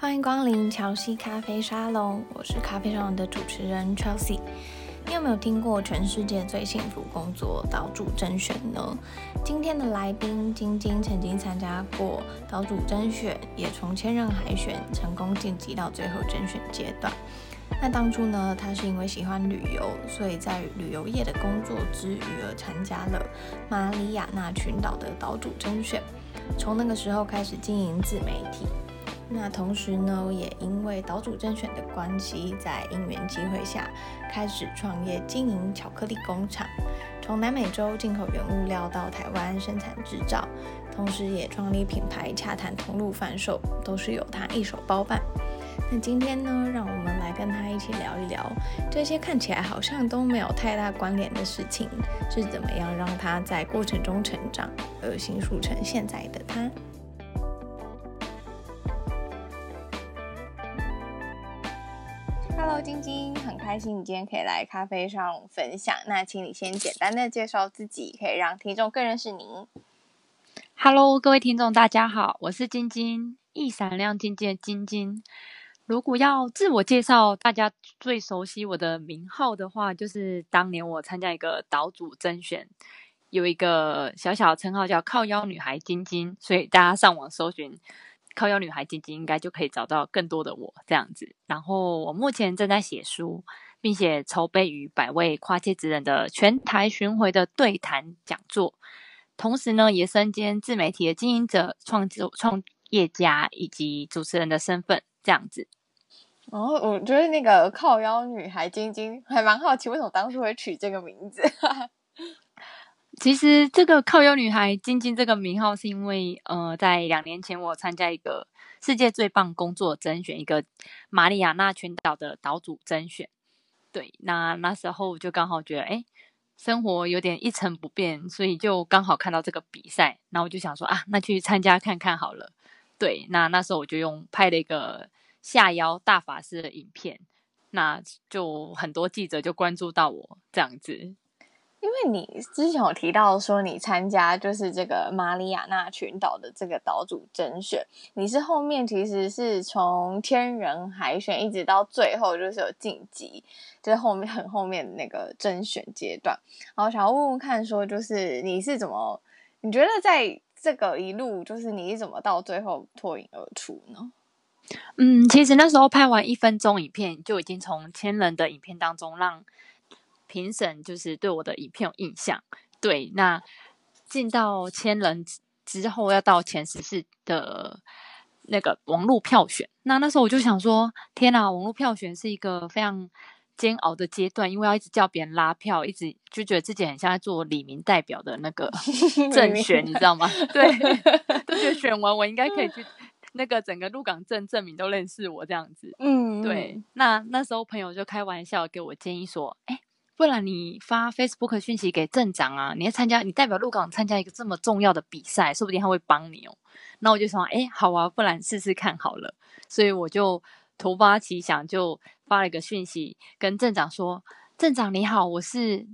欢迎光临乔西咖啡沙龙，我是咖啡沙龙的主持人 Chelsea。你有没有听过全世界最幸福工作岛主甄选呢？今天的来宾晶晶曾经参加过岛主甄选，也从千人海选成功晋级到最后甄选阶段。那当初呢，他是因为喜欢旅游，所以在旅游业的工作之余而参加了马里亚纳群岛的岛主甄选，从那个时候开始经营自媒体。那同时呢，也因为岛主甄选的关系，在因缘机会下，开始创业经营巧克力工厂，从南美洲进口原物料到台湾生产制造，同时也创立品牌洽谈通路贩售，都是由他一手包办。那今天呢，让我们来跟他一起聊一聊，这些看起来好像都没有太大关联的事情，是怎么样让他在过程中成长，而形塑成现在的他。Hello，晶晶，很开心你今天可以来咖啡上分享。那请你先简单的介绍自己，可以让听众更认识您。Hello，各位听众，大家好，我是晶晶，一闪亮晶晶的晶晶。如果要自我介绍，大家最熟悉我的名号的话，就是当年我参加一个岛主甄选，有一个小小称号叫“靠腰女孩晶晶”，所以大家上网搜寻。靠腰女孩晶晶应该就可以找到更多的我这样子。然后我目前正在写书，并且筹备与百位跨界职人的全台巡回的对谈讲座。同时呢，也身兼自媒体的经营者、创作创业家以及主持人的身份这样子。哦，我觉得那个靠腰女孩晶晶还蛮好奇，为什么当初会取这个名字？其实这个靠腰女孩晶晶这个名号，是因为呃，在两年前我参加一个世界最棒工作甄选，一个马里亚纳群岛的岛主甄选。对，那那时候就刚好觉得，哎，生活有点一成不变，所以就刚好看到这个比赛，那我就想说啊，那去参加看看好了。对，那那时候我就用拍了一个下腰大法师的影片，那就很多记者就关注到我这样子。因为你之前有提到说你参加就是这个马里亚纳群岛的这个岛主甄选，你是后面其实是从千人海选一直到最后就是有晋级，就是后面很后面那个甄选阶段。然后想要问问看，说就是你是怎么，你觉得在这个一路就是你怎么到最后脱颖而出呢？嗯，其实那时候拍完一分钟影片，就已经从千人的影片当中让。评审就是对我的影片有印象，对，那进到千人之后要到前十四的那个网络票选，那那时候我就想说，天哪，网络票选是一个非常煎熬的阶段，因为要一直叫别人拉票，一直就觉得自己很像在做李明代表的那个 政选，你知道吗？对，都觉得选完我应该可以去那个整个鹿港镇证明都认识我这样子，嗯，对，那那时候朋友就开玩笑给我建议说，哎。不然你发 Facebook 讯息给镇长啊，你要参加，你代表鹿港参加一个这么重要的比赛，说不定他会帮你哦。那我就说，哎，好啊，不然试试看好了。所以我就突发奇想，就发了一个讯息跟镇长说：“镇长你好，我是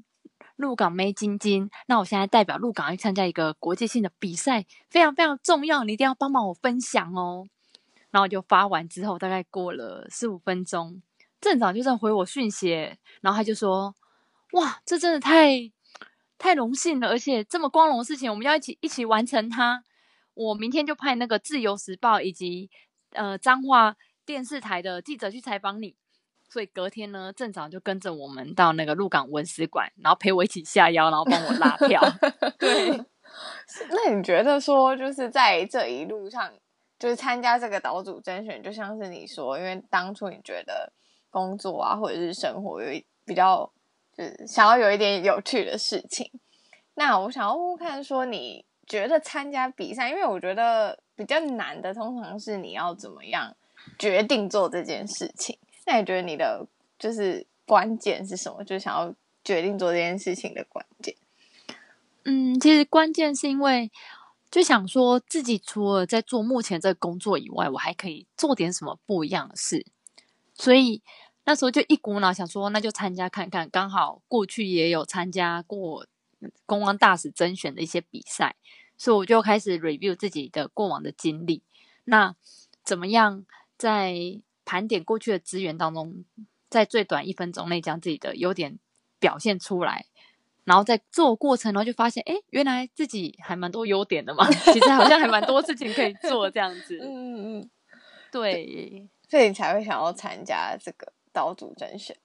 鹿港妹晶晶，那我现在代表鹿港去参加一个国际性的比赛，非常非常重要，你一定要帮忙我分享哦。”然后就发完之后，大概过了四五分钟，镇长就在回我讯息，然后他就说。哇，这真的太太荣幸了，而且这么光荣的事情，我们要一起一起完成它。我明天就派那个《自由时报》以及呃彰化电视台的记者去采访你，所以隔天呢，镇长就跟着我们到那个鹿港文史馆，然后陪我一起下腰，然后帮我拉票。对，那你觉得说，就是在这一路上，就是参加这个岛主甄选，就像是你说，因为当初你觉得工作啊，或者是生活有比较。是想要有一点有趣的事情，那我想要看，说你觉得参加比赛，因为我觉得比较难的，通常是你要怎么样决定做这件事情。那你觉得你的就是关键是什么？就想要决定做这件事情的关键？嗯，其实关键是因为就想说自己除了在做目前这个工作以外，我还可以做点什么不一样的事，所以。那时候就一股脑想说，那就参加看看。刚好过去也有参加过公关大使甄选的一些比赛，所以我就开始 review 自己的过往的经历。那怎么样在盘点过去的资源当中，在最短一分钟内将自己的优点表现出来，然后在做过程，然后就发现，哎，原来自己还蛮多优点的嘛，其实好像还蛮多事情可以做这样子。嗯嗯嗯，对，所以你才会想要参加这个岛主甄选。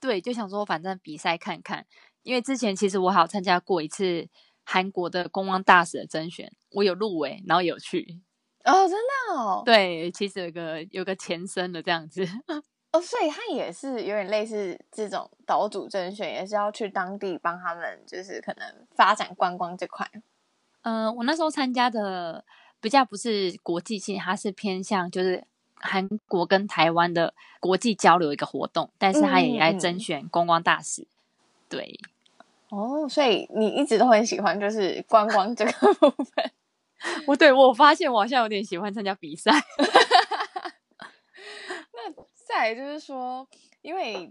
对，就想说反正比赛看看，因为之前其实我还有参加过一次韩国的观光大使的甄选，我有入围，然后有去。哦，真的哦。对，其实有个有个前身的这样子。哦，所以他也是有点类似这种岛主甄选，也是要去当地帮他们，就是可能发展观光这块。呃，我那时候参加的比较不是国际性，它是偏向就是。韩国跟台湾的国际交流一个活动，但是他也来甄选观光大使。嗯、对，哦，所以你一直都很喜欢就是观光这个部分。我对我发现我好像有点喜欢参加比赛。那再来就是说，因为。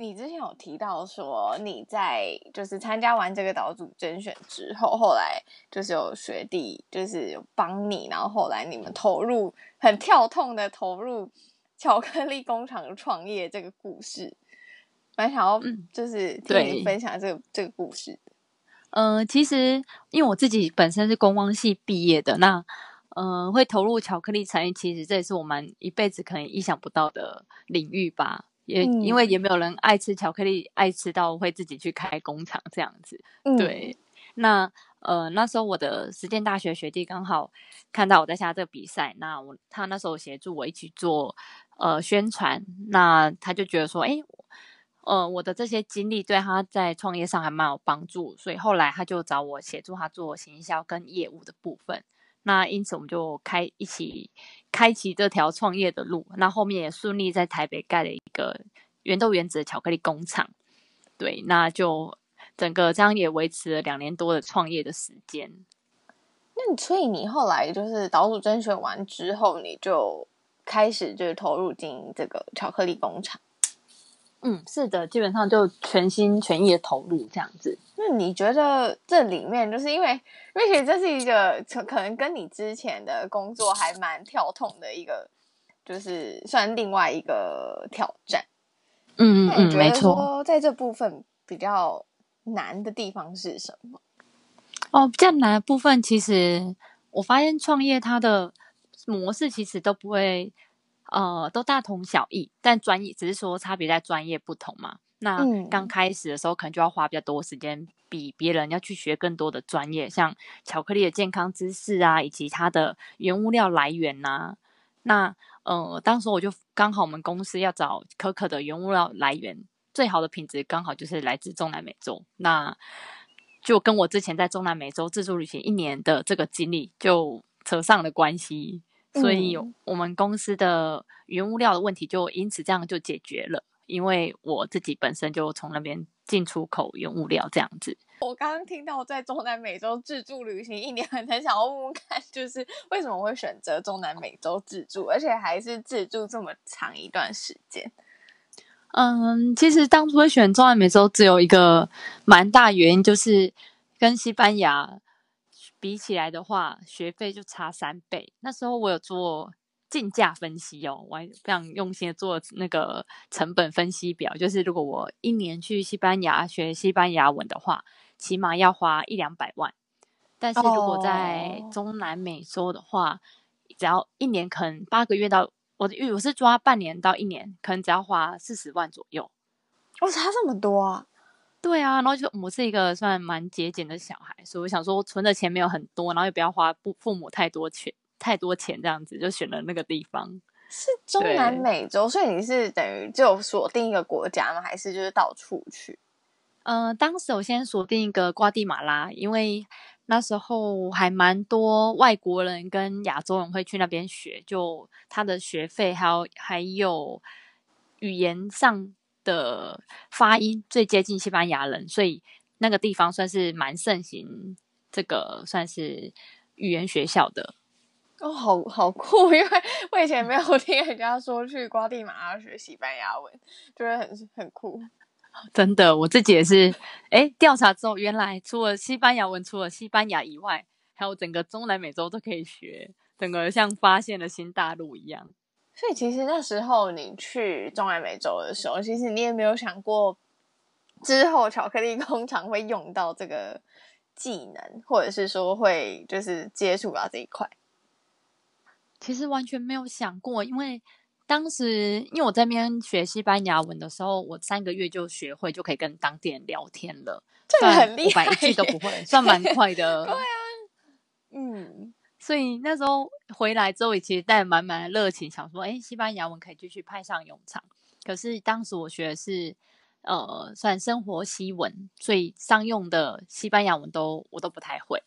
你之前有提到说你在就是参加完这个岛主甄选之后，后来就是有学弟就是有帮你，然后后来你们投入很跳痛的投入巧克力工厂创业这个故事，蛮想要就是听你分享这个、嗯、这个故事。嗯、呃，其实因为我自己本身是观光系毕业的，那嗯、呃，会投入巧克力产业，其实这也是我们一辈子可能意想不到的领域吧。也因为也没有人爱吃巧克力，爱吃到会自己去开工厂这样子。嗯、对，那呃那时候我的实践大学学弟刚好看到我在下这个比赛，那我他那时候协助我一起做呃宣传，那他就觉得说，诶，呃我的这些经历对他在创业上还蛮有帮助，所以后来他就找我协助他做行销跟业务的部分。那因此我们就开一起开启这条创业的路，那后面也顺利在台北盖了一个原豆原子的巧克力工厂。对，那就整个这样也维持了两年多的创业的时间。那所以你后来就是岛主甄选完之后，你就开始就是投入经营这个巧克力工厂。嗯，是的，基本上就全心全意的投入这样子。那你觉得这里面就是因为，因为其实这是一个可能跟你之前的工作还蛮跳痛的一个，就是算另外一个挑战。嗯嗯嗯，没错。在这部分比较难的地方是什么？哦，比较难的部分，其实我发现创业它的模式其实都不会。呃，都大同小异，但专业只是说差别在专业不同嘛。那刚开始的时候，可能就要花比较多时间，比别人要去学更多的专业，像巧克力的健康知识啊，以及它的原物料来源呐、啊。那呃，当时我就刚好我们公司要找可可的原物料来源，最好的品质刚好就是来自中南美洲。那就跟我之前在中南美洲自助旅行一年的这个经历就扯上了关系。所以，我们公司的原物料的问题就因此这样就解决了。因为我自己本身就从那边进出口原物料这样子。我刚刚听到在中南美洲自助旅行一年，很想要问问看，就是为什么会选择中南美洲自助，而且还是自助这么长一段时间？嗯，其实当初会选中南美洲，只有一个蛮大原因，就是跟西班牙。比起来的话，学费就差三倍。那时候我有做竞价分析哦，我还非常用心的做那个成本分析表。就是如果我一年去西班牙学西班牙文的话，起码要花一两百万。但是如果在中南美洲的话，oh. 只要一年可能八个月到我的预我是抓半年到一年，可能只要花四十万左右。哦，差这么多啊！对啊，然后就我是一个算蛮节俭的小孩，所以我想说，我存的钱没有很多，然后也不要花父父母太多钱，太多钱这样子，就选了那个地方。是中南美洲，所以你是等于就锁定一个国家吗？还是就是到处去？嗯、呃，当时我先锁定一个瓜地马拉，因为那时候还蛮多外国人跟亚洲人会去那边学，就他的学费还有还有语言上。的发音最接近西班牙人，所以那个地方算是蛮盛行这个算是语言学校的。哦，好好酷！因为我以前没有听人家说去瓜地马拉学西班牙文，觉得很很酷。真的，我自己也是。哎，调查之后，原来除了西班牙文，除了西班牙以外，还有整个中南美洲都可以学，整个像发现了新大陆一样。所以其实那时候你去中南美洲的时候，其实你也没有想过之后巧克力工厂会用到这个技能，或者是说会就是接触到这一块。其实完全没有想过，因为当时因为我在那边学西班牙文的时候，我三个月就学会，就可以跟当地人聊天了。这个很厉害，一句都不会，算蛮快的。对啊，嗯。所以那时候回来之后，也其实带满满的热情，想说，哎，西班牙文可以继续派上用场。可是当时我学的是，呃，算生活西文，所以商用的西班牙文都我都不太会。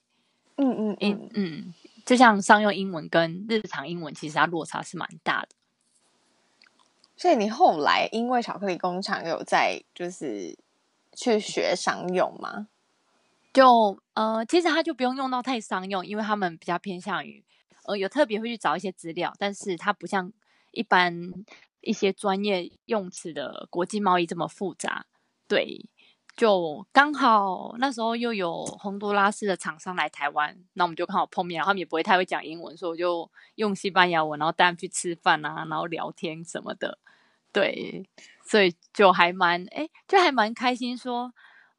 嗯嗯嗯嗯，就像商用英文跟日常英文，其实它落差是蛮大的。所以你后来因为巧克力工厂有在就是去学商用吗？就呃，其实他就不用用到太商用，因为他们比较偏向于呃，有特别会去找一些资料，但是它不像一般一些专业用词的国际贸易这么复杂。对，就刚好那时候又有洪都拉斯的厂商来台湾，那我们就刚好碰面，然后他们也不会太会讲英文，所以我就用西班牙文，然后带他们去吃饭啊，然后聊天什么的。对，所以就还蛮哎，就还蛮开心说。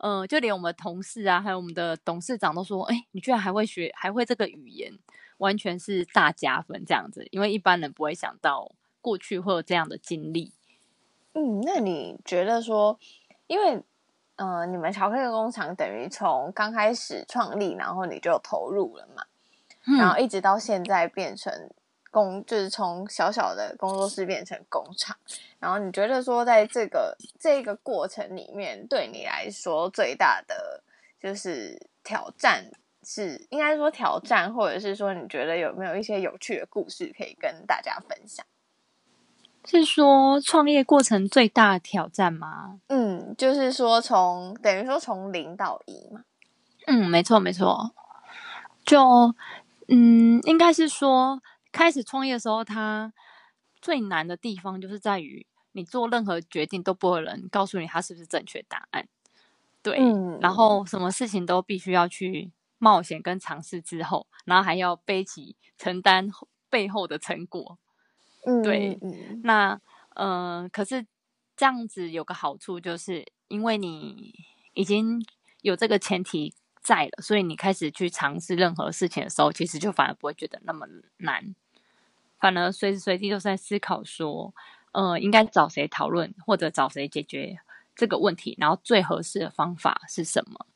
嗯、呃，就连我们同事啊，还有我们的董事长都说：“哎，你居然还会学，还会这个语言，完全是大加分这样子。因为一般人不会想到过去会有这样的经历。”嗯，那你觉得说，因为呃，你们巧克力工厂等于从刚开始创立，然后你就投入了嘛，嗯、然后一直到现在变成。工就是从小小的工作室变成工厂，然后你觉得说，在这个这个过程里面，对你来说最大的就是挑战是，应该说挑战，或者是说你觉得有没有一些有趣的故事可以跟大家分享？是说创业过程最大的挑战吗？嗯，就是说从等于说从零到一嘛。嗯，没错没错，就嗯，应该是说。开始创业的时候，它最难的地方就是在于你做任何决定都不会有人告诉你它是不是正确答案，对，嗯、然后什么事情都必须要去冒险跟尝试之后，然后还要背起承担背后的成果，嗯，对，嗯、那嗯、呃，可是这样子有个好处，就是因为你已经有这个前提在了，所以你开始去尝试任何事情的时候，其实就反而不会觉得那么难。反而随时随地都在思考说，呃，应该找谁讨论，或者找谁解决这个问题，然后最合适的方法是什么？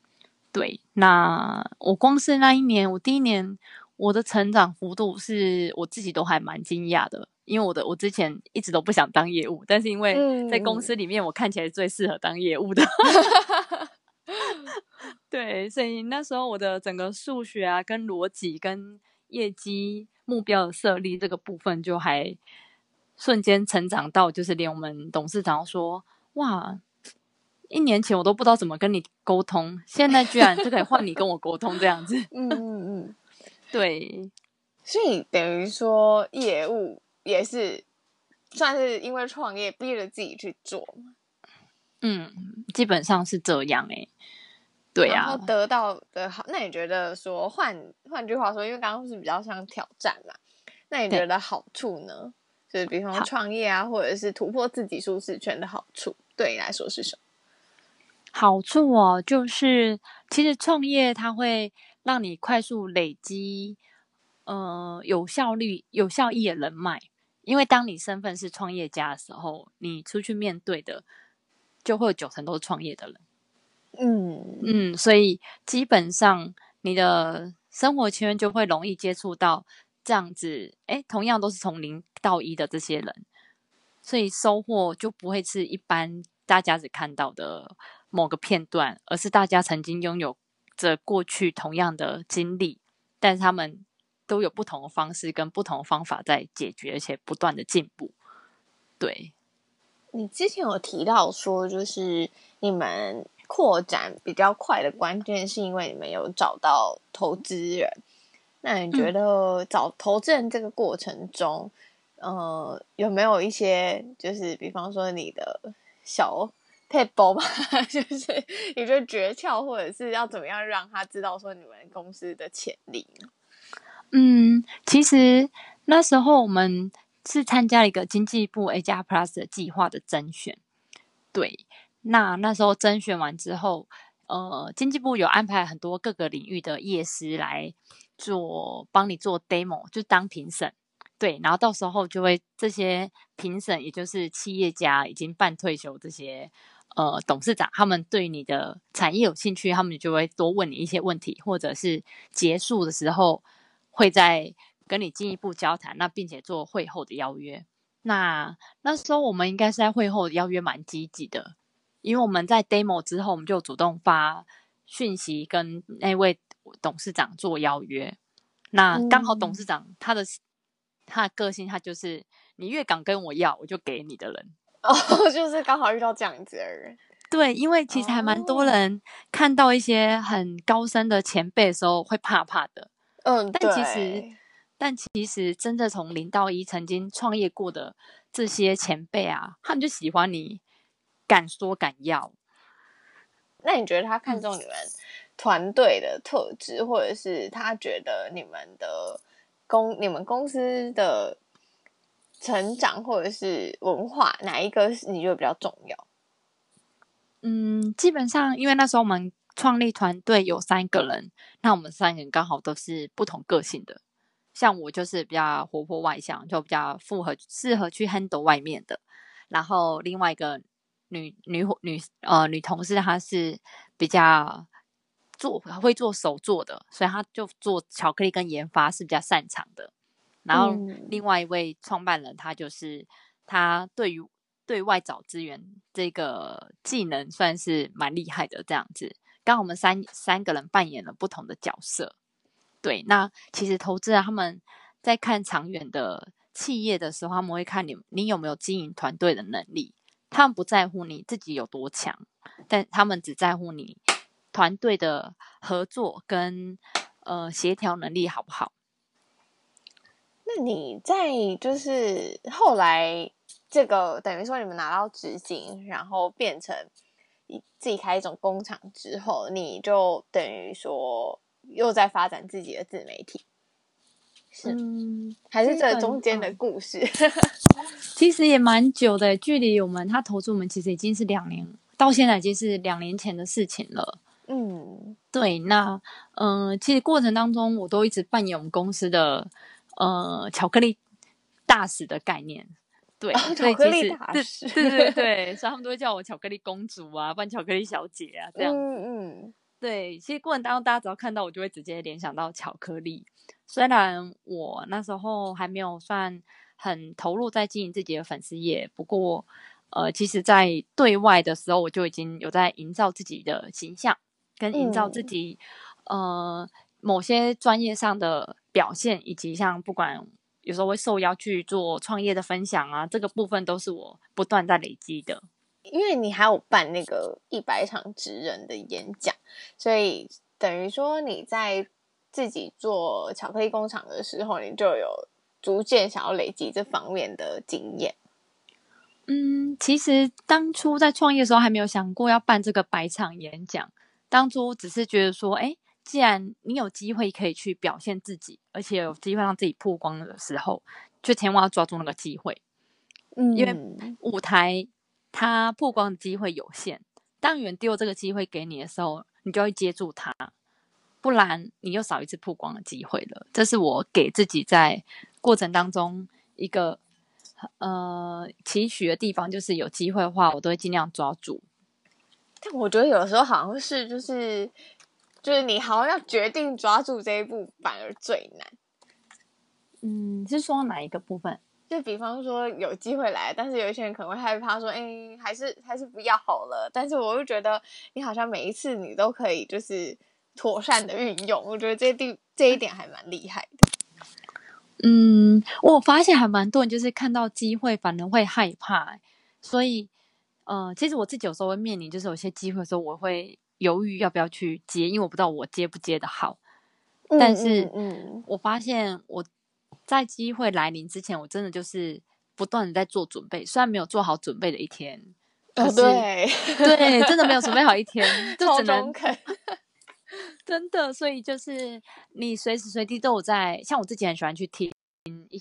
对，那我光是那一年，我第一年我的成长幅度是我自己都还蛮惊讶的，因为我的我之前一直都不想当业务，但是因为在公司里面我看起来最适合当业务的，对，所以那时候我的整个数学啊，跟逻辑跟业绩。目标的设立这个部分就还瞬间成长到，就是连我们董事长说：“哇，一年前我都不知道怎么跟你沟通，现在居然就可以换你跟我沟通这样子。”嗯嗯嗯，对，所以等于说业务也是算是因为创业逼着自己去做。嗯，基本上是这样诶。对呀、啊，然后得到的好，那你觉得说换换句话说，因为刚刚是比较像挑战嘛，那你觉得好处呢？就是比方说创业啊，或者是突破自己舒适圈的好处，对你来说是什么？好处哦，就是其实创业它会让你快速累积，呃，有效率、有效益的人脉，因为当你身份是创业家的时候，你出去面对的就会有九成都是创业的人。嗯嗯，所以基本上你的生活圈就会容易接触到这样子，哎，同样都是从零到一的这些人，所以收获就不会是一般大家只看到的某个片段，而是大家曾经拥有着过去同样的经历，但是他们都有不同的方式跟不同的方法在解决，而且不断的进步。对，你之前有提到说，就是你们。扩展比较快的关键是因为你们有找到投资人。那你觉得找投资人这个过程中，呃，有没有一些就是比方说你的小撇步吧，就是一个诀窍，或者是要怎么样让他知道说你们公司的潜力？嗯，其实那时候我们是参加了一个经济部 A 加 Plus 的计划的甄选。对，那那时候甄选完之后，呃，经济部有安排很多各个领域的业师来做，帮你做 demo，就当评审。对，然后到时候就会这些评审，也就是企业家已经半退休这些呃董事长，他们对你的产业有兴趣，他们就会多问你一些问题，或者是结束的时候会再跟你进一步交谈，那并且做会后的邀约。那那时候我们应该是在会后邀约蛮积极的，因为我们在 demo 之后，我们就主动发讯息跟那位董事长做邀约。那刚好董事长他的。他的个性，他就是你越敢跟我要，我就给你的人。哦，就是刚好遇到这样子的人。对，因为其实还蛮多人看到一些很高深的前辈的时候会怕怕的。嗯，但其实，但其实真的从零到一曾经创业过的这些前辈啊，他们就喜欢你敢说敢要。那你觉得他看中你们团队的特质，嗯、或者是他觉得你们的？公你们公司的成长或者是文化，哪一个是你觉得比较重要？嗯，基本上因为那时候我们创立团队有三个人，那我们三个人刚好都是不同个性的。像我就是比较活泼外向，就比较符合适合去 handle 外面的。然后另外一个女女女呃女同事，她是比较。做会做手做的，所以她就做巧克力跟研发是比较擅长的。然后另外一位创办人，他就是他对于对外找资源这个技能算是蛮厉害的。这样子，刚好我们三三个人扮演了不同的角色。对，那其实投资人他们在看长远的企业的时候，他们会看你你有没有经营团队的能力。他们不在乎你自己有多强，但他们只在乎你。团队的合作跟呃协调能力好不好？那你在就是后来这个等于说你们拿到资金，然后变成自己开一种工厂之后，你就等于说又在发展自己的自媒体，是、嗯、还是这中间的故事？其实也蛮久的，距离我们他投资我们其实已经是两年，到现在已经是两年前的事情了。嗯，对，那嗯、呃，其实过程当中我都一直扮演我们公司的呃巧克力大使的概念，对，哦、巧克力大使，对对对对，所以他们都会叫我巧克力公主啊，扮巧克力小姐啊，这样，嗯嗯，对，其实过程当中大家只要看到我就会直接联想到巧克力，虽然我那时候还没有算很投入在经营自己的粉丝业，不过呃，其实在对外的时候我就已经有在营造自己的形象。跟营造自己，嗯、呃，某些专业上的表现，以及像不管有时候会受邀去做创业的分享啊，这个部分都是我不断在累积的。因为你还有办那个一百场职人的演讲，所以等于说你在自己做巧克力工厂的时候，你就有逐渐想要累积这方面的经验。嗯，其实当初在创业的时候，还没有想过要办这个百场演讲。当初只是觉得说，哎，既然你有机会可以去表现自己，而且有机会让自己曝光的时候，就千万要抓住那个机会。嗯，因为舞台它曝光的机会有限，当有人丢这个机会给你的时候，你就会接住它，不然你又少一次曝光的机会了。这是我给自己在过程当中一个呃期许的地方，就是有机会的话，我都会尽量抓住。但我觉得有时候好像是就是就是你好像要决定抓住这一步反而最难。嗯，是说哪一个部分？就比方说有机会来，但是有一些人可能会害怕说，哎，还是还是不要好了。但是我又觉得你好像每一次你都可以就是妥善的运用，我觉得这地这一点还蛮厉害的。嗯，我发现还蛮多人就是看到机会反而会害怕，所以。嗯、呃，其实我自己有时候会面临，就是有些机会的时候，我会犹豫要不要去接，因为我不知道我接不接得好。嗯、但是，嗯，我发现我在机会来临之前，我真的就是不断的在做准备。虽然没有做好准备的一天，哦，对，对，真的没有准备好一天，就只能肯 真的。所以就是你随时随地都有在，像我自己很喜欢去听一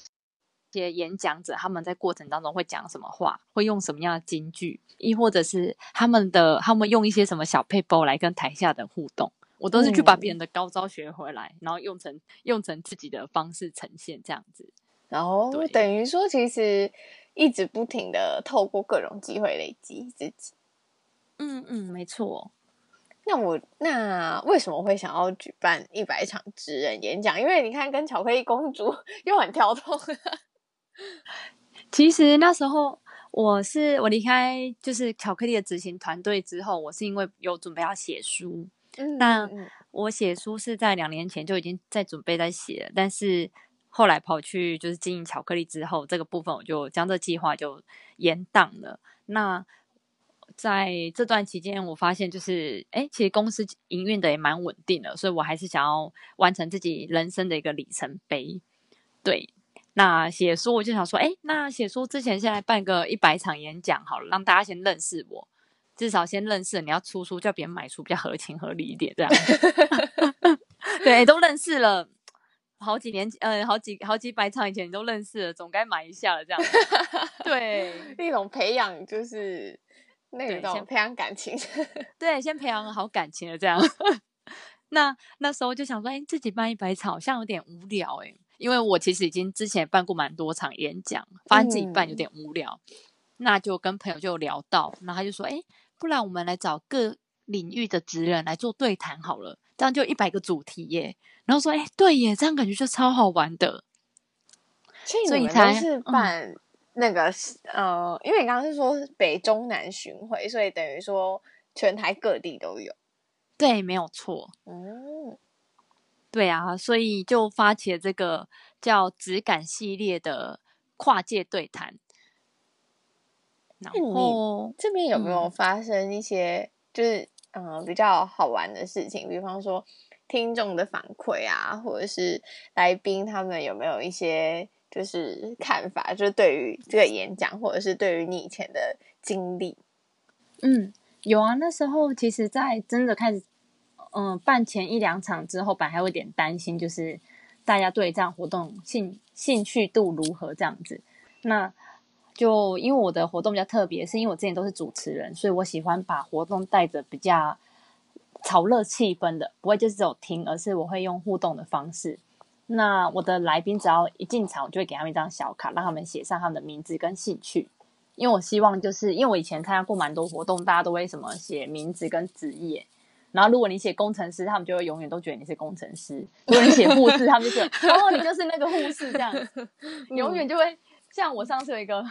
些演讲者他们在过程当中会讲什么话，会用什么样的金句，亦或者是他们的他们用一些什么小配包来跟台下的互动，我都是去把别人的高招学回来，嗯、然后用成用成自己的方式呈现这样子。然后等于说，其实一直不停的透过各种机会累积自己。嗯嗯，没错。那我那为什么会想要举办一百场职人演讲？因为你看，跟巧克力公主 又很跳动。其实那时候我是我离开就是巧克力的执行团队之后，我是因为有准备要写书。嗯，那我写书是在两年前就已经在准备在写了，但是后来跑去就是经营巧克力之后，这个部分我就将这计划就延档了。那在这段期间，我发现就是，哎，其实公司营运的也蛮稳定的，所以我还是想要完成自己人生的一个里程碑。对，那写书我就想说，哎，那写书之前先来办个一百场演讲好了，让大家先认识我，至少先认识。你要出书，叫别人买书比较合情合理一点，这样。对，都认识了好几年，嗯，好几好几百场以前你都认识了，总该买一下了，这样。对，一种培养就是。那种先培养感情，对，先培养好感情的这样。那那时候就想说，哎，自己办一百场好像有点无聊哎，因为我其实已经之前办过蛮多场演讲，发现自己办有点无聊。嗯、那就跟朋友就聊到，然后他就说，哎，不然我们来找各领域的职人来做对谈好了，这样就一百个主题耶。然后说，哎，对耶，这样感觉就超好玩的。所以你才是办。嗯那个呃，因为你刚刚是说北中南巡回，所以等于说全台各地都有。对，没有错。嗯，对啊，所以就发起了这个叫“质感”系列的跨界对谈。然后这边有没有发生一些就是嗯、呃、比较好玩的事情？比方说听众的反馈啊，或者是来宾他们有没有一些？就是看法，就是对于这个演讲，或者是对于你以前的经历，嗯，有啊。那时候其实，在真的开始，嗯、呃，办前一两场之后，本来还有点担心，就是大家对这样活动兴兴趣度如何这样子。那就因为我的活动比较特别，是因为我之前都是主持人，所以我喜欢把活动带着比较炒热气氛的，不会就是只有听，而是我会用互动的方式。那我的来宾只要一进场，我就会给他们一张小卡，让他们写上他们的名字跟兴趣。因为我希望，就是因为我以前参加过蛮多活动，大家都会什么写名字跟职业。然后如果你写工程师，他们就会永远都觉得你是工程师；如果你写护士，他们就觉得哦，你就是那个护士这样，永远就会像我上次有一个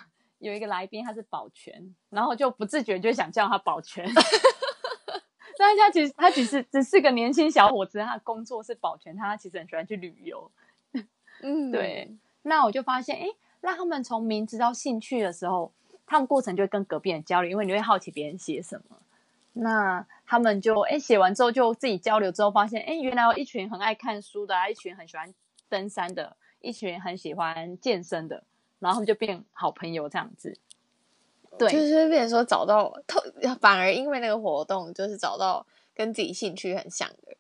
有一个来宾，他是保全，然后就不自觉就想叫他保全。但是他其实他只是只是个年轻小伙子，他的工作是保全，他其实很喜欢去旅游。嗯，对。那我就发现，哎，让他们从名字到兴趣的时候，他们过程就会跟隔壁人交流，因为你会好奇别人写什么。那他们就哎写完之后就自己交流之后，发现哎原来有一群很爱看书的，一群很喜欢登山的，一群很喜欢健身的，然后他们就变好朋友这样子。对，就是变成说找到，反而因为那个活动，就是找到跟自己兴趣很像的。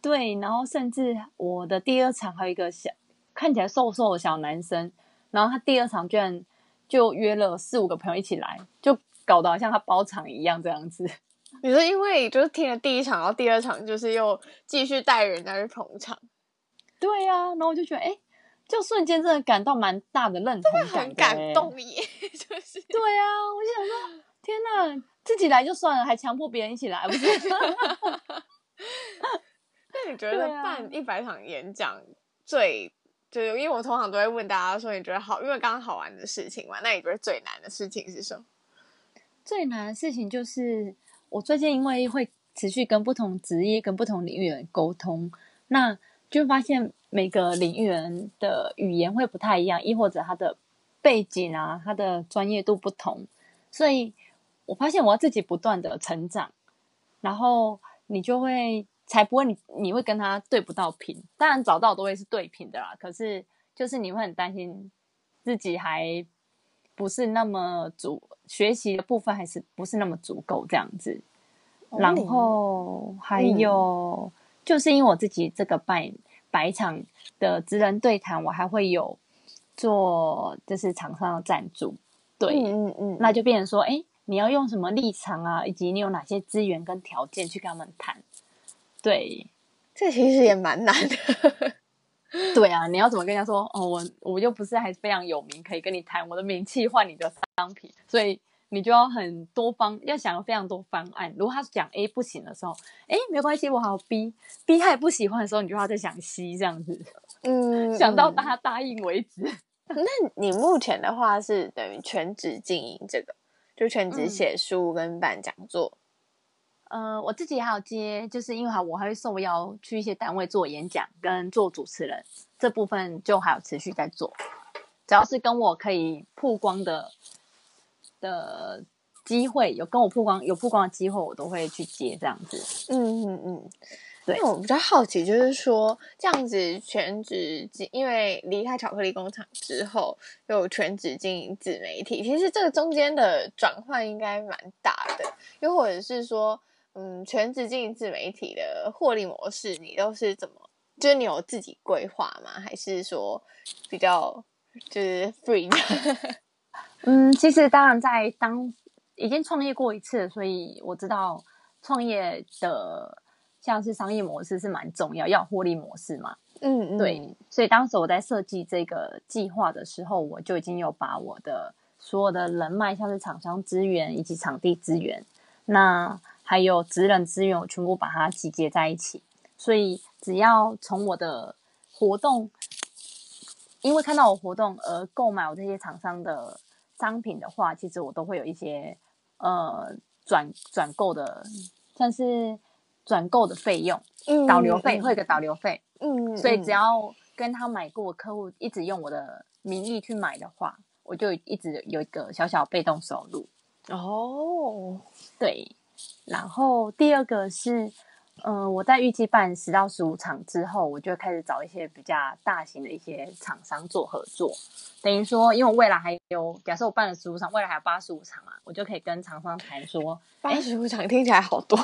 对，然后甚至我的第二场还有一个小看起来瘦瘦的小男生，然后他第二场居然就约了四五个朋友一起来，就搞得好像他包场一样这样子。你说，因为就是听了第一场，然后第二场就是又继续带人家去捧场。对呀、啊，然后我就觉得，哎。就瞬间真的感到蛮大的认同感，很感动耶！就是对啊，我就想说，天哪，自己来就算了，还强迫别人一起来，不是？那你觉得办一百场演讲最，就是因为我通常都会问大家说，你觉得好，因为刚刚好玩的事情嘛，那你觉得最难的事情是什么？最难的事情就是我最近因为会持续跟不同职业、跟不同领域的人沟通，那就发现。每个领域人的语言会不太一样，亦或者他的背景啊，他的专业度不同，所以我发现我要自己不断的成长，然后你就会才不会你你会跟他对不到频，当然找到都会是对频的啦，可是就是你会很担心自己还不是那么足，学习的部分还是不是那么足够这样子，然后还有、嗯、就是因为我自己这个办。百场的职人对谈，我还会有做就是厂商的赞助，对，嗯嗯嗯，那就变成说，哎，你要用什么立场啊，以及你有哪些资源跟条件去跟他们谈，对，这其实也蛮难的。对啊，你要怎么跟人家说？哦，我我又不是还非常有名，可以跟你谈我的名气换你的商品，所以你就要很多方，要想非常多方案。如果他讲 A 不行的时候，哎，没关系，我还有 B，B 他也不喜欢的时候，你就要再想 C 这样子，嗯，想到他答应为止。那你目前的话是等于全职经营这个，就全职写书跟办讲座。嗯呃，我自己还有接，就是因为哈，我还会受邀去一些单位做演讲跟做主持人，这部分就还有持续在做。只要是跟我可以曝光的的机会，有跟我曝光有曝光的机会，我都会去接这样子。嗯嗯嗯，对。因为我比较好奇，就是说这样子全职经，因为离开巧克力工厂之后，又全职经营自媒体，其实这个中间的转换应该蛮大的，又或者是说。嗯，全职经营自媒体的获利模式，你都是怎么？就是你有自己规划吗？还是说比较就是 free？嗯，其实当然在当已经创业过一次，所以我知道创业的像是商业模式是蛮重要，要获利模式嘛。嗯嗯，对。所以当时我在设计这个计划的时候，我就已经有把我的所有的人脉，像是厂商资源以及场地资源，那。还有职人资源，我全部把它集结在一起。所以只要从我的活动，因为看到我活动而购买我这些厂商的商品的话，其实我都会有一些呃转转购的，算是转购的费用，嗯，导流费会有个导流费，嗯，所以只要跟他买过客户一直用我的名义去买的话，我就一直有一个小小被动收入。哦，对。然后第二个是，嗯、呃，我在预计办十到十五场之后，我就开始找一些比较大型的一些厂商做合作。等于说，因为我未来还有，假设我办了十五场，未来还有八十五场嘛，我就可以跟厂商谈说，八十五场听起来好多。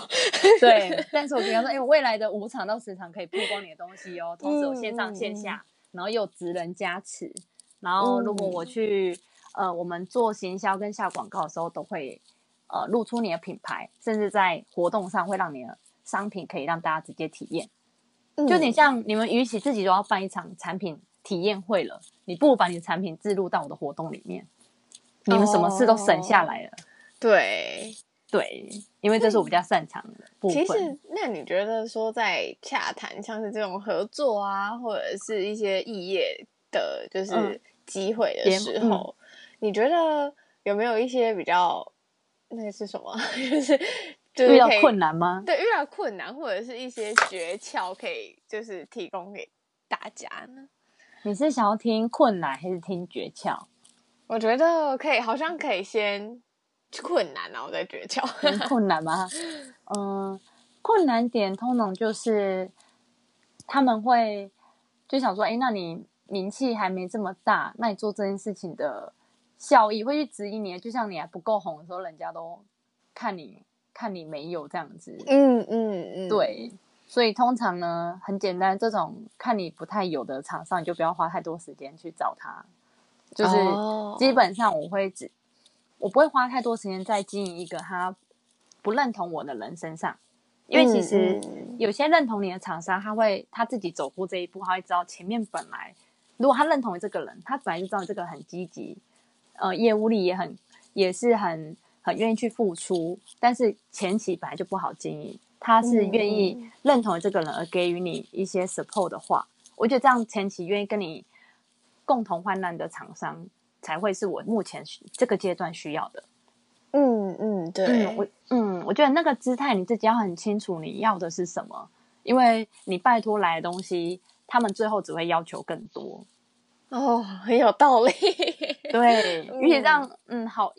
对，但是我跟他说，哎，我未来的五场到十场可以曝光你的东西哦，同时有线上线下，嗯、然后又有职人加持，然后如果我去，呃，我们做行销跟下广告的时候都会。呃，露出你的品牌，甚至在活动上会让你的商品可以让大家直接体验。嗯、就你像你们，与其自己都要办一场产品体验会了，你不如把你的产品置入到我的活动里面，你们什么事都省下来了。哦、对对，因为这是我比较擅长的部分。其实，那你觉得说在洽谈像是这种合作啊，或者是一些异业的，就是机会的时候，嗯、你觉得有没有一些比较？那个是什么？就是，就是遇到困难吗？对，遇到困难或者是一些诀窍，可以就是提供给大家呢？你是想要听困难还是听诀窍？我觉得可以，好像可以先困难，然后再诀窍。困难吗？嗯，困难点通常就是他们会就想说，哎，那你名气还没这么大，那你做这件事情的。效益会去质疑你，就像你还不够红的时候，人家都看你看你没有这样子。嗯嗯嗯，嗯对。所以通常呢，很简单，这种看你不太有的厂商，你就不要花太多时间去找他。就是基本上我会只，我不会花太多时间在经营一个他不认同我的人身上，因为其实有些认同你的厂商，他会他自己走过这一步，他会知道前面本来如果他认同这个人，他本来就知道这个很积极。呃，业务力也很，也是很很愿意去付出，但是前期本来就不好经营。他是愿意认同这个人而给予你一些 support 的话，嗯、我觉得这样前期愿意跟你共同患难的厂商，才会是我目前这个阶段需要的。嗯嗯，对，嗯我嗯，我觉得那个姿态你自己要很清楚你要的是什么，因为你拜托来的东西，他们最后只会要求更多。哦，很有道理。对，与其这样，嗯，好，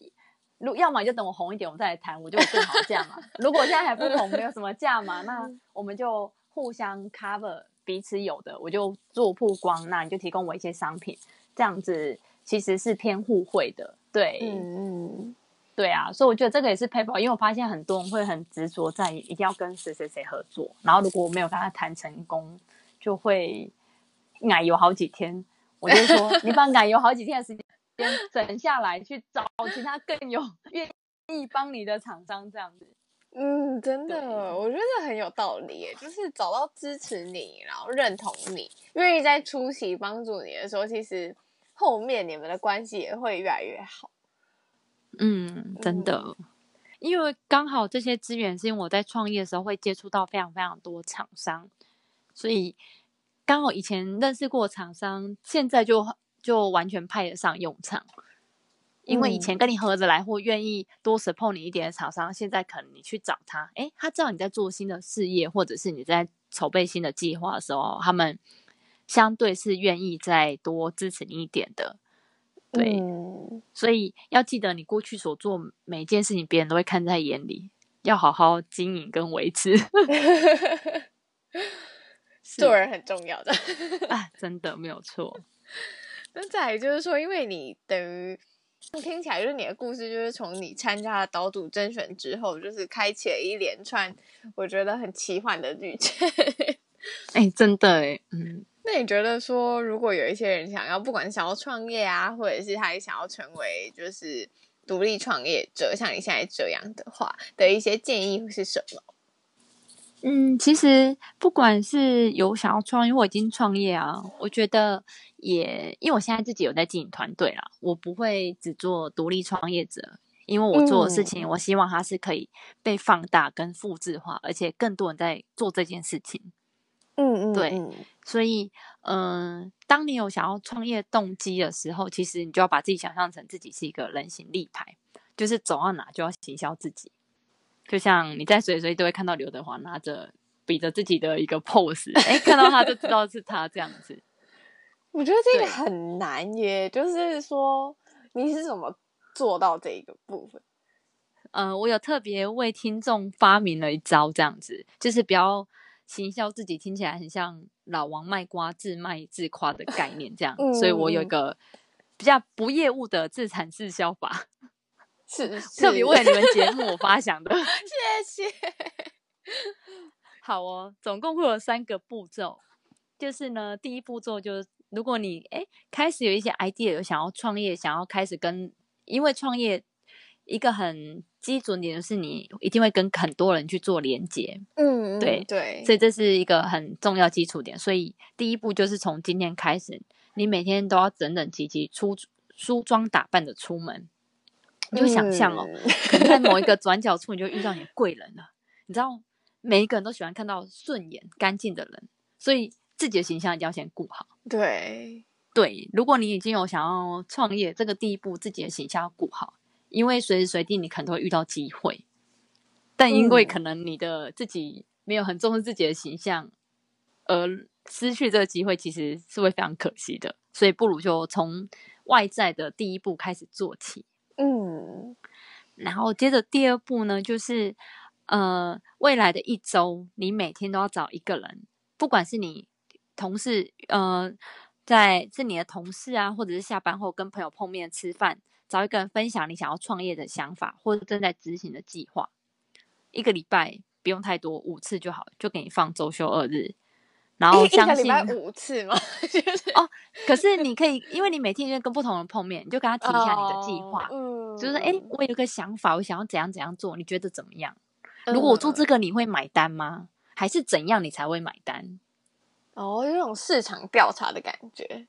如要么就等我红一点，我们再来谈，我就有更好的价嘛。如果现在还不红，没有什么价嘛，那我们就互相 cover 彼此有的，我就做曝光，那你就提供我一些商品，这样子其实是偏互惠的。对，嗯嗯，对啊，所以我觉得这个也是 PayPal，因为我发现很多人会很执着在一定要跟谁谁谁合作，然后如果我没有跟他谈成功，就会奶油好几天。我就说 你把奶油好几天的时间整下来，去找其他更有 愿意帮你的厂商，这样子。嗯，真的，我觉得很有道理，就是找到支持你，然后认同你，愿意在出席帮助你的时候，其实后面你们的关系也会越来越好。嗯，真的，嗯、因为刚好这些资源是因为我在创业的时候会接触到非常非常多厂商，所以刚好以前认识过厂商，现在就就完全派得上用场。因为以前跟你合着来或愿意多 support 你一点的厂商，现在可能你去找他，诶，他知道你在做新的事业，或者是你在筹备新的计划的时候，他们相对是愿意再多支持你一点的。对，嗯、所以要记得你过去所做每一件事情，别人都会看在眼里，要好好经营跟维持。做人很重要的啊，真的没有错。那再来就是说，因为你等于。听起来就是你的故事，就是从你参加了岛主甄选之后，就是开启了一连串我觉得很奇幻的旅程。哎、欸，真的哎，嗯。那你觉得说，如果有一些人想要，不管想要创业啊，或者是他也想要成为就是独立创业者，像你现在这样的话，的一些建议会是什么？嗯，其实不管是有想要创业或已经创业啊，我觉得。也因为我现在自己有在经营团队啦，我不会只做独立创业者，因为我做的事情，我希望它是可以被放大跟复制化，而且更多人在做这件事情。嗯嗯，对，所以嗯、呃，当你有想要创业动机的时候，其实你就要把自己想象成自己是一个人形立牌，就是走到哪就要行销自己，就像你在随随都会看到刘德华拿着比着自己的一个 pose，哎，看到他就知道是他这样子。我觉得这个很难耶，就是说你是怎么做到这一个部分？呃，我有特别为听众发明了一招，这样子就是不要行销自己，听起来很像老王卖瓜，自卖自夸的概念，这样。嗯、所以我有一个比较不业务的自产自销法，是，是特别为你们节目我发想的。谢谢。好哦，总共会有三个步骤，就是呢，第一步骤就是。如果你哎开始有一些 idea，有想要创业，想要开始跟，因为创业一个很基准点就是你一定会跟很多人去做连接，嗯，对对，对，所以这是一个很重要基础点。所以第一步就是从今天开始，你每天都要整整齐齐出梳妆打扮的出门，你就想象哦，嗯、可能在某一个转角处你就遇到你的贵人了。你知道每一个人都喜欢看到顺眼干净的人，所以。自己的形象一定要先顾好。对对，如果你已经有想要创业，这个第一步自己的形象要顾好，因为随时随地你可能都会遇到机会，但因为可能你的自己没有很重视自己的形象，而失去这个机会，其实是会非常可惜的。所以不如就从外在的第一步开始做起。嗯，然后接着第二步呢，就是呃，未来的一周，你每天都要找一个人，不管是你。同事，呃，在是你的同事啊，或者是下班后跟朋友碰面吃饭，找一个人分享你想要创业的想法，或者正在执行的计划。一个礼拜不用太多，五次就好，就给你放周休二日。然后相信五次吗？哦，可是你可以，因为你每天就跟不同人碰面，你就跟他提一下你的计划，哦、就是说，哎，我有个想法，我想要怎样怎样做，你觉得怎么样？如果我做这个，你会买单吗？还是怎样你才会买单？哦，有种市场调查的感觉。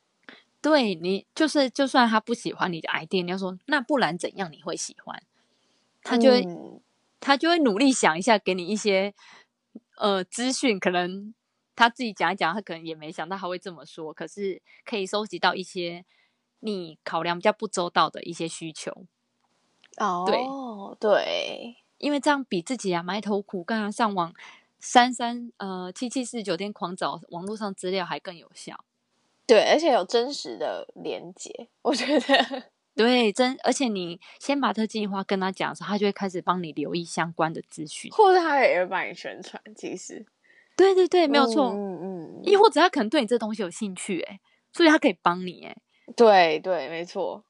对，你就是，就算他不喜欢你的 idea，你要说那不然怎样你会喜欢？他就会，嗯、他就会努力想一下，给你一些呃资讯。可能他自己讲一讲，他可能也没想到他会这么说。可是可以收集到一些你考量比较不周到的一些需求。哦，对对，因为这样比自己啊埋头苦干啊上网。三三呃七七四九天狂找网络上资料还更有效，对，而且有真实的连接，我觉得 对真，而且你先把这计划跟他讲的时候，他就会开始帮你留意相关的资讯，或者他也会帮你宣传。其实，对对对，没有错，嗯嗯，亦或者他可能对你这东西有兴趣，哎，所以他可以帮你，哎，对对，没错，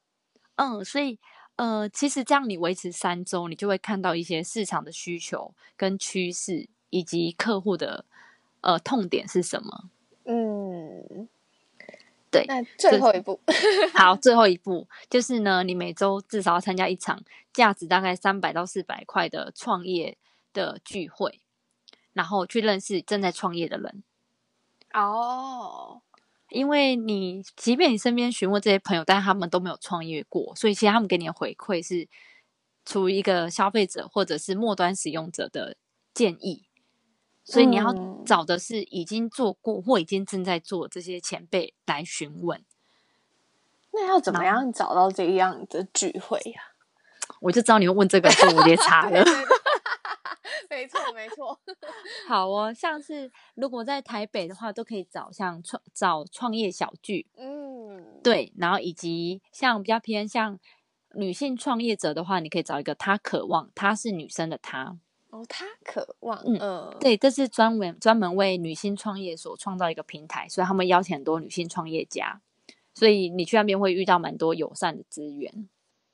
嗯，所以呃，其实这样你维持三周，你就会看到一些市场的需求跟趋势。以及客户的呃痛点是什么？嗯，对，那最后一步，好，最后一步就是呢，你每周至少要参加一场价值大概三百到四百块的创业的聚会，然后去认识正在创业的人。哦，因为你即便你身边询问这些朋友，但他们都没有创业过，所以其实他们给你的回馈是出于一个消费者或者是末端使用者的建议。所以你要找的是已经做过或已经正在做这些前辈来询问。那要怎么样找到这样的聚会呀？我就知道你会问这个，所以我也 查了。没错，没错。好哦，像是如果在台北的话，都可以找像创找创业小聚。嗯，对。然后以及像比较偏向女性创业者的话，你可以找一个她渴望，她是女生的她。哦，她渴望，嗯，呃、对，这是专门专门为女性创业所创造一个平台，所以他们邀请很多女性创业家，所以你去那边会遇到蛮多友善的资源，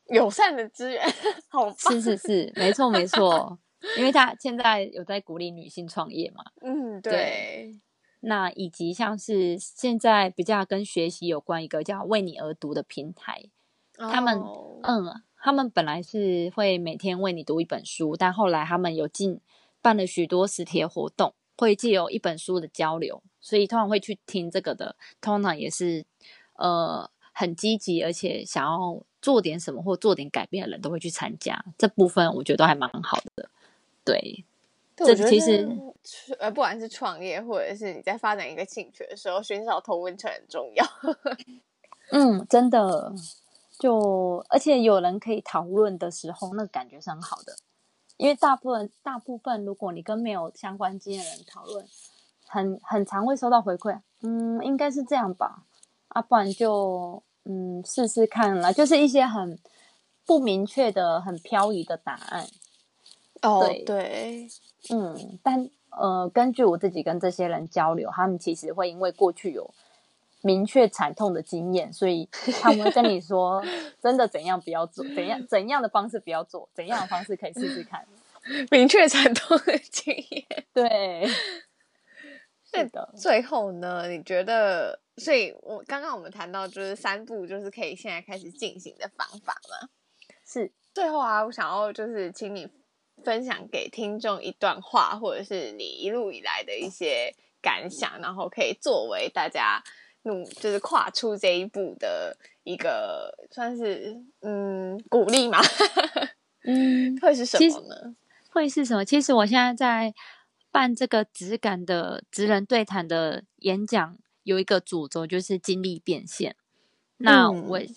友善的资源，好棒，是是是，没错没错，因为他现在有在鼓励女性创业嘛，嗯，对，对，那以及像是现在比较跟学习有关一个叫为你而读的平台，哦、他们，嗯。他们本来是会每天为你读一本书，但后来他们有进办了许多实体活动，会借由一本书的交流，所以通常会去听这个的，通常也是呃很积极，而且想要做点什么或做点改变的人都会去参加。这部分我觉得都还蛮好的。对，这其实呃，不管是创业或者是你在发展一个兴趣的时候，寻找同温层很重要。嗯，真的。就而且有人可以讨论的时候，那个感觉是很好的。因为大部分大部分，如果你跟没有相关经验的人讨论，很很常会收到回馈。嗯，应该是这样吧。啊，不然就嗯试试看啦。就是一些很不明确的、很飘移的答案。哦，对，对嗯，但呃，根据我自己跟这些人交流，他们其实会因为过去有。明确惨痛的经验，所以他们会跟你说，真的怎样不要做，怎样怎样的方式不要做，怎样的方式可以试试看。明确惨痛的经验，对，是的。最后呢，你觉得？所以我刚刚我们谈到就是三步，就是可以现在开始进行的方法嘛？是。最后啊，我想要就是请你分享给听众一段话，或者是你一路以来的一些感想，然后可以作为大家。努，就是跨出这一步的一个，算是嗯鼓励嘛。嗯，会是什么呢？会是什么？其实我现在在办这个质感的职人对谈的演讲，有一个主轴就是经历变现。那我、嗯、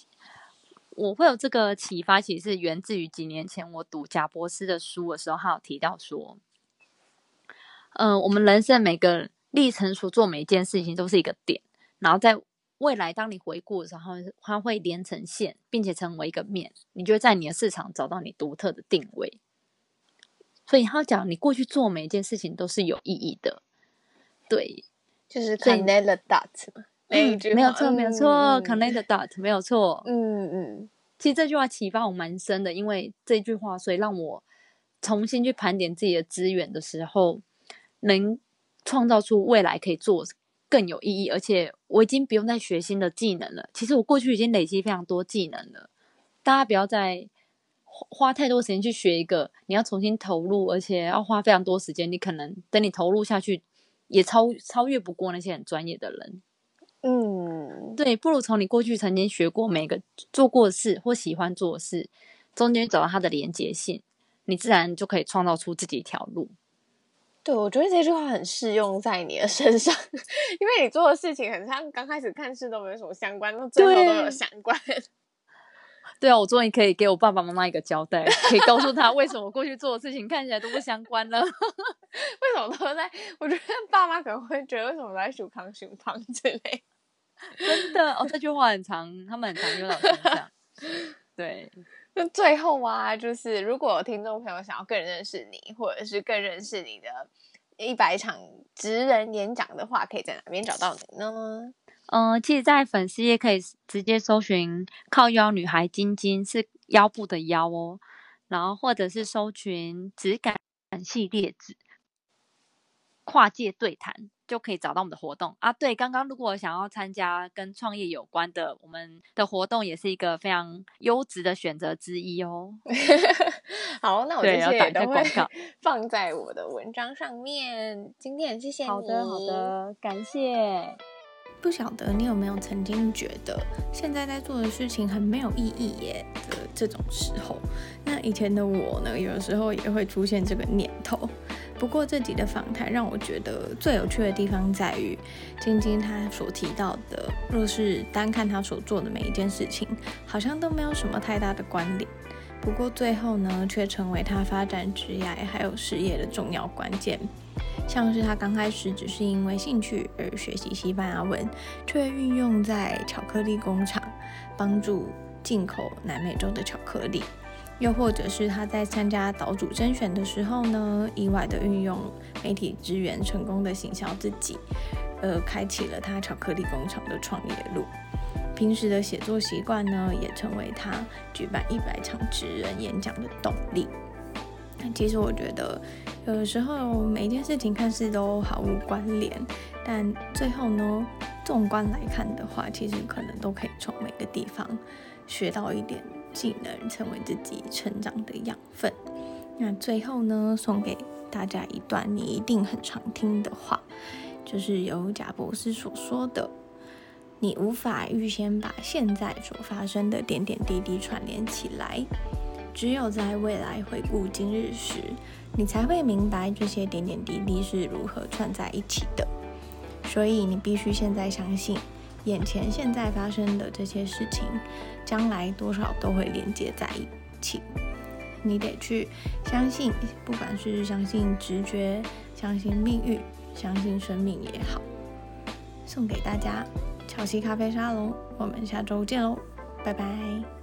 我会有这个启发，其实是源自于几年前我读贾博士的书的时候，他有提到说，嗯、呃，我们人生每个历程所做每一件事情都是一个点。然后在未来，当你回顾的时候，它会连成线，并且成为一个面，你就会在你的市场找到你独特的定位。所以他讲，你过去做每一件事情都是有意义的，对，就是 connect the dots 嘛。嗯，没有错，没有错，connect the dots 没有错。嗯嗯，其实这句话启发我蛮深的，因为这句话，所以让我重新去盘点自己的资源的时候，能创造出未来可以做。更有意义，而且我已经不用再学新的技能了。其实我过去已经累积非常多技能了。大家不要再花太多时间去学一个，你要重新投入，而且要花非常多时间。你可能等你投入下去，也超超越不过那些很专业的人。嗯，对，不如从你过去曾经学过每个做过的事或喜欢做的事中间找到它的连结性，你自然就可以创造出自己一条路。对，我觉得这句话很适用在你的身上，因为你做的事情很像刚开始看似都没有什么相关，到最后都有相关。对啊，我终于可以给我爸爸妈妈一个交代，可以告诉他为什么我过去做的事情看起来都不相关了。为什么都在？我觉得爸妈可能会觉得为什么都在数康熊胖之类。真的哦，这句话很长，他们很常用到身上。对。那最后啊，就是如果有听众朋友想要更认识你，或者是更认识你的一百场职人演讲的话，可以在哪边找到你呢？嗯、呃，其实，在粉丝也可以直接搜寻“靠腰女孩晶晶”，是腰部的腰哦，然后或者是搜寻“质感系列子”。跨界对谈。就可以找到我们的活动啊！对，刚刚如果想要参加跟创业有关的，我们的活动也是一个非常优质的选择之一哦。好，那我这些也都会 放在我的文章上面。今天谢谢你。好的，好的，感谢。不晓得你有没有曾经觉得现在在做的事情很没有意义耶的这种时候？那以前的我呢，有的时候也会出现这个念头。不过这集的访谈让我觉得最有趣的地方在于，晶晶她所提到的，若是单看她所做的每一件事情，好像都没有什么太大的关联。不过最后呢，却成为她发展职业还有事业的重要关键。像是她刚开始只是因为兴趣而学习西班牙文，却运用在巧克力工厂，帮助进口南美洲的巧克力。又或者是他在参加岛主甄选的时候呢，意外的运用媒体资源，成功的行销自己，呃，开启了他巧克力工厂的创业路。平时的写作习惯呢，也成为他举办一百场职人演讲的动力。但其实我觉得，有的时候每一件事情看似都毫无关联，但最后呢，纵观来看的话，其实可能都可以从每个地方学到一点。技能成为自己成长的养分。那最后呢，送给大家一段你一定很常听的话，就是由贾博士所说的：“你无法预先把现在所发生的点点滴滴串联起来，只有在未来回顾今日时，你才会明白这些点点滴滴是如何串在一起的。所以你必须现在相信。”眼前现在发生的这些事情，将来多少都会连接在一起。你得去相信，不管是相信直觉、相信命运、相信生命也好。送给大家，乔西咖啡沙龙，我们下周见喽，拜拜。